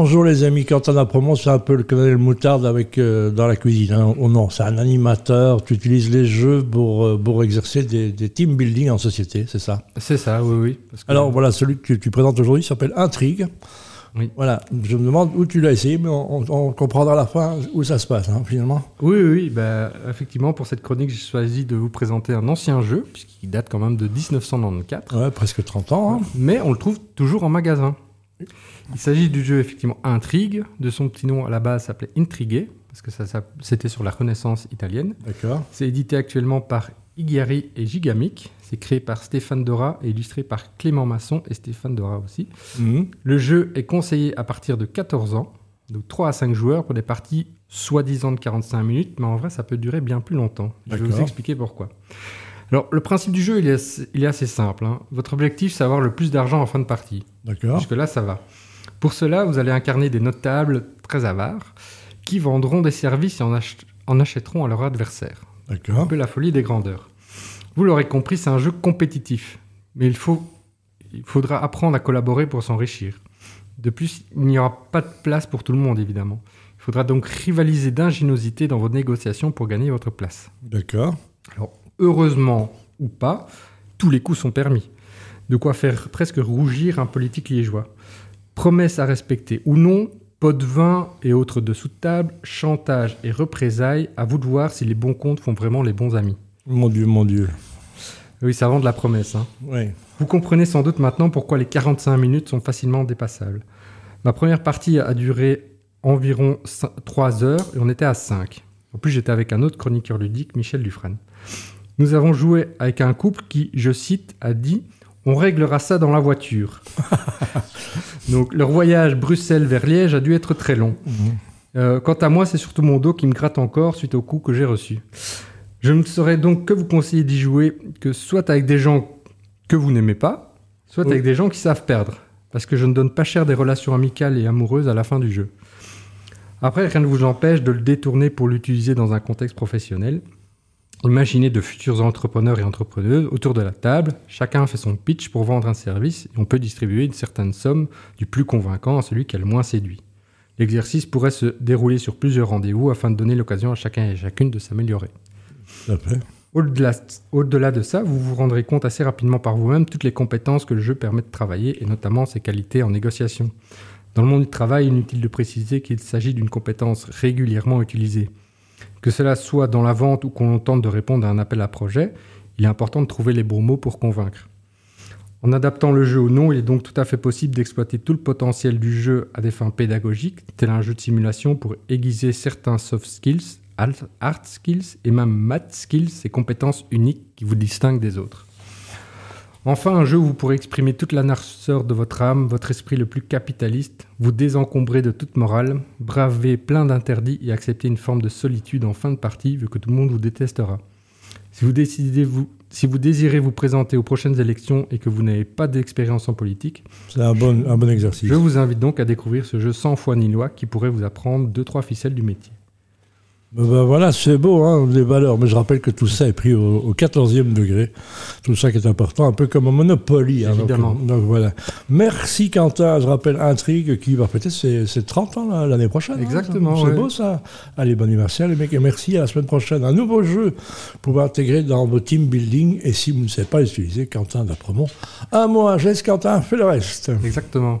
Bonjour les amis, Quentin Apremont, c'est un peu le colonel moutarde avec, euh, dans la cuisine. Hein. Oh non, c'est un animateur, tu utilises les jeux pour, euh, pour exercer des, des team building en société, c'est ça? C'est ça, oui, oui. parce que- Alors voilà, celui que tu présentes aujourd'hui s'appelle Intrigue. Oui. Voilà, je me demande où tu l'as essayé, mais on, on- on comprendra à la fin où ça se passe, hein, finalement. Oui, oui, oui, bah, effectivement, pour cette chronique, j'ai choisi de vous présenter un ancien jeu, puisqu'il date quand même de 1994, Ouais, presque 30 ans. hein. mais on le trouve toujours en magasin. Il s'agit du jeu, effectivement, Intrigue. De son petit nom, à la base, s'appelait Intrigué, parce que ça, ça- c'était sur la Renaissance italienne. D'accord. C'est édité actuellement par Igari et Gigamic. C'est créé par Stéphane Dora et illustré par Clément Masson et Stéphane Dora aussi. Mhm. Le jeu est conseillé à partir de 14 ans, donc 3 à 5 joueurs pour des parties soi-disant de 45 minutes, mais en vrai ça peut durer bien plus longtemps. Je vais vous expliquer pourquoi. Alors le principe du jeu il est assez, il est assez simple. hein. Votre objectif c'est avoir le plus d'argent en fin de partie. D'accord. Jusque-là ça va. Pour cela vous allez incarner des notables très avares qui vendront des services et en, ach- en achèteront à leur adversaire. Un D'accord. peu la folie des grandeurs. Vous l'aurez compris, c'est un jeu compétitif. Mais il, faut, il faudra apprendre à collaborer pour s'enrichir. De plus, il n'y aura pas de place pour tout le monde, évidemment. Il faudra donc rivaliser d'ingéniosité dans vos négociations pour gagner votre place. D'accord. Alors, heureusement ou pas, tous les coups sont permis. De quoi faire presque rougir un politique liégeois. Promesses à respecter ou non, pot de vin et autres dessous de table, chantage et représailles, à vous de voir si les bons comptes font vraiment les bons amis. Mon Dieu, mon Dieu. Oui, ça vend de la promesse. hein. Oui. Vous comprenez sans doute maintenant pourquoi les 45 minutes sont facilement dépassables. Ma première partie a duré environ 3 heures et on était à 5. En plus, j'étais avec un autre chroniqueur ludique, Michel Dufresne. Nous avons joué avec un couple qui, je cite, a dit On réglera ça dans la voiture. Donc, leur voyage Bruxelles vers Liège a dû être très long. Mhm. Euh, quant à moi, c'est surtout mon dos qui me gratte encore suite au coup que j'ai reçu. Je ne saurais donc que vous conseiller d'y jouer que soit avec des gens que vous n'aimez pas, soit Oui. avec des gens qui savent perdre. Parce que je ne donne pas cher des relations amicales et amoureuses à la fin du jeu. Après, rien ne vous empêche de le détourner pour l'utiliser dans un contexte professionnel. Imaginez de futurs entrepreneurs et entrepreneuses autour de la table, chacun fait son pitch pour vendre un service et on peut distribuer une certaine somme du plus convaincant à celui qui a le moins séduit. L'exercice pourrait se dérouler sur plusieurs rendez-vous afin de donner l'occasion à chacun et chacune de s'améliorer. Au-delà au-delà de ça, vous vous rendrez compte assez rapidement par vous-même toutes les compétences que le jeu permet de travailler et notamment ses qualités en négociation. Dans le monde du travail, inutile de préciser qu'il s'agit d'une compétence régulièrement utilisée. Que cela soit dans la vente ou qu'on tente de répondre à un appel à projet, il est important de trouver les bons mots pour convaincre. En adaptant le jeu au nom, il est donc tout à fait possible d'exploiter tout le potentiel du jeu à des fins pédagogiques, tel un jeu de simulation pour aiguiser certains soft skills, hard skills et même math skills, ces compétences uniques qui vous distinguent des autres. Enfin, un jeu où vous pourrez exprimer toute la noirceur de votre âme, votre esprit le plus capitaliste, vous désencombrer de toute morale, braver plein d'interdits et accepter une forme de solitude en fin de partie, vu que tout le monde vous détestera. Si vous, décidez vous, si vous désirez vous présenter aux prochaines élections et que vous n'avez pas d'expérience en politique, C'est un bon, un bon exercice. je vous invite donc à découvrir ce jeu sans foi ni loi qui pourrait vous apprendre deux trois ficelles du métier. Ben, voilà, c'est beau, hein, les valeurs. Mais je rappelle que tout ça est pris au, au 14e degré. Tout ça qui est important, un peu comme un Monopoly. hein, Évidemment. Donc, voilà. Merci Quentin. Je rappelle Intrigue qui va fêter ses, ses 30 ans l'année prochaine. hein. Exactement, C'est ouais. beau ça. Allez, bon anniversaire les mecs. Et merci à la semaine prochaine. Un nouveau jeu pour intégrer dans vos team building. Et si vous ne savez pas l'utiliser, Quentin d'Apremont. À moi, Jess Quentin, fais le reste. Exactement.